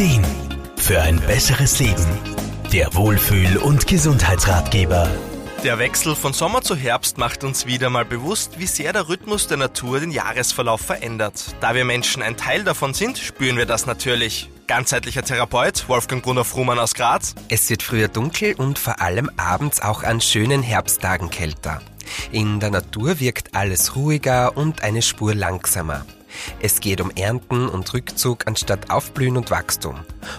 Ideen für ein besseres Leben. Der Wohlfühl- und Gesundheitsratgeber. Der Wechsel von Sommer zu Herbst macht uns wieder mal bewusst, wie sehr der Rhythmus der Natur den Jahresverlauf verändert. Da wir Menschen ein Teil davon sind, spüren wir das natürlich. Ganzheitlicher Therapeut Wolfgang Brunner-Frumann aus Graz. Es wird früher dunkel und vor allem abends auch an schönen Herbsttagen kälter. In der Natur wirkt alles ruhiger und eine Spur langsamer. Es geht um Ernten und Rückzug anstatt Aufblühen und Wachstum.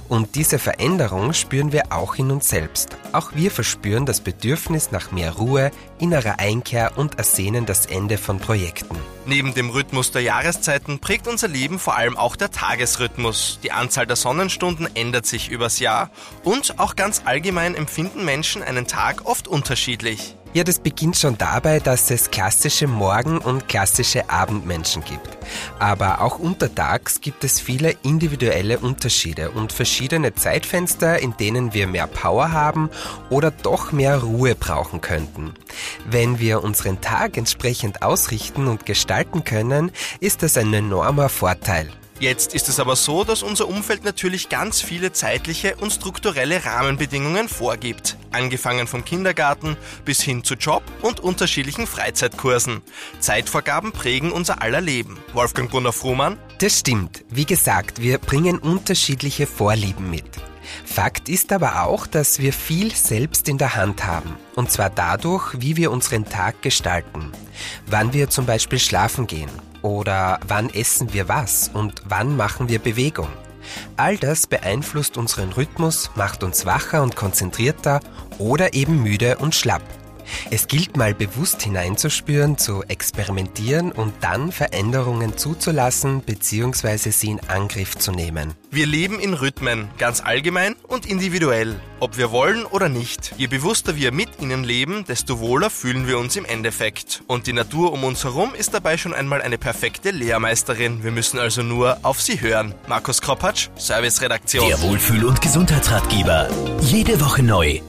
Und diese Veränderung spüren wir auch in uns selbst. Auch wir verspüren das Bedürfnis nach mehr Ruhe, innerer Einkehr und ersehnen das Ende von Projekten. Neben dem Rhythmus der Jahreszeiten prägt unser Leben vor allem auch der Tagesrhythmus. Die Anzahl der Sonnenstunden ändert sich übers Jahr und auch ganz allgemein empfinden Menschen einen Tag oft unterschiedlich. Ja, das beginnt schon dabei, dass es klassische Morgen- und klassische Abendmenschen gibt. Aber auch untertags gibt es viele individuelle Unterschiede und verschiedene Zeitfenster, in denen wir mehr Power haben oder doch mehr Ruhe brauchen könnten. Wenn wir unseren Tag entsprechend ausrichten und gestalten können, ist das ein enormer Vorteil. Jetzt ist es aber so, dass unser Umfeld natürlich ganz viele zeitliche und strukturelle Rahmenbedingungen vorgibt. Angefangen vom Kindergarten bis hin zu Job und unterschiedlichen Freizeitkursen. Zeitvorgaben prägen unser aller Leben. Wolfgang Brunner-Frumann? Das stimmt. Wie gesagt, wir bringen unterschiedliche Vorlieben mit. Fakt ist aber auch, dass wir viel selbst in der Hand haben. Und zwar dadurch, wie wir unseren Tag gestalten. Wann wir zum Beispiel schlafen gehen oder wann essen wir was und wann machen wir Bewegung? All das beeinflusst unseren Rhythmus, macht uns wacher und konzentrierter oder eben müde und schlapp. Es gilt mal bewusst hineinzuspüren, zu experimentieren und dann Veränderungen zuzulassen bzw. sie in Angriff zu nehmen. Wir leben in Rhythmen, ganz allgemein und individuell. Ob wir wollen oder nicht. Je bewusster wir mit ihnen leben, desto wohler fühlen wir uns im Endeffekt. Und die Natur um uns herum ist dabei schon einmal eine perfekte Lehrmeisterin. Wir müssen also nur auf sie hören. Markus Kropatsch, Serviceredaktion. Der Wohlfühl- und Gesundheitsratgeber. Jede Woche neu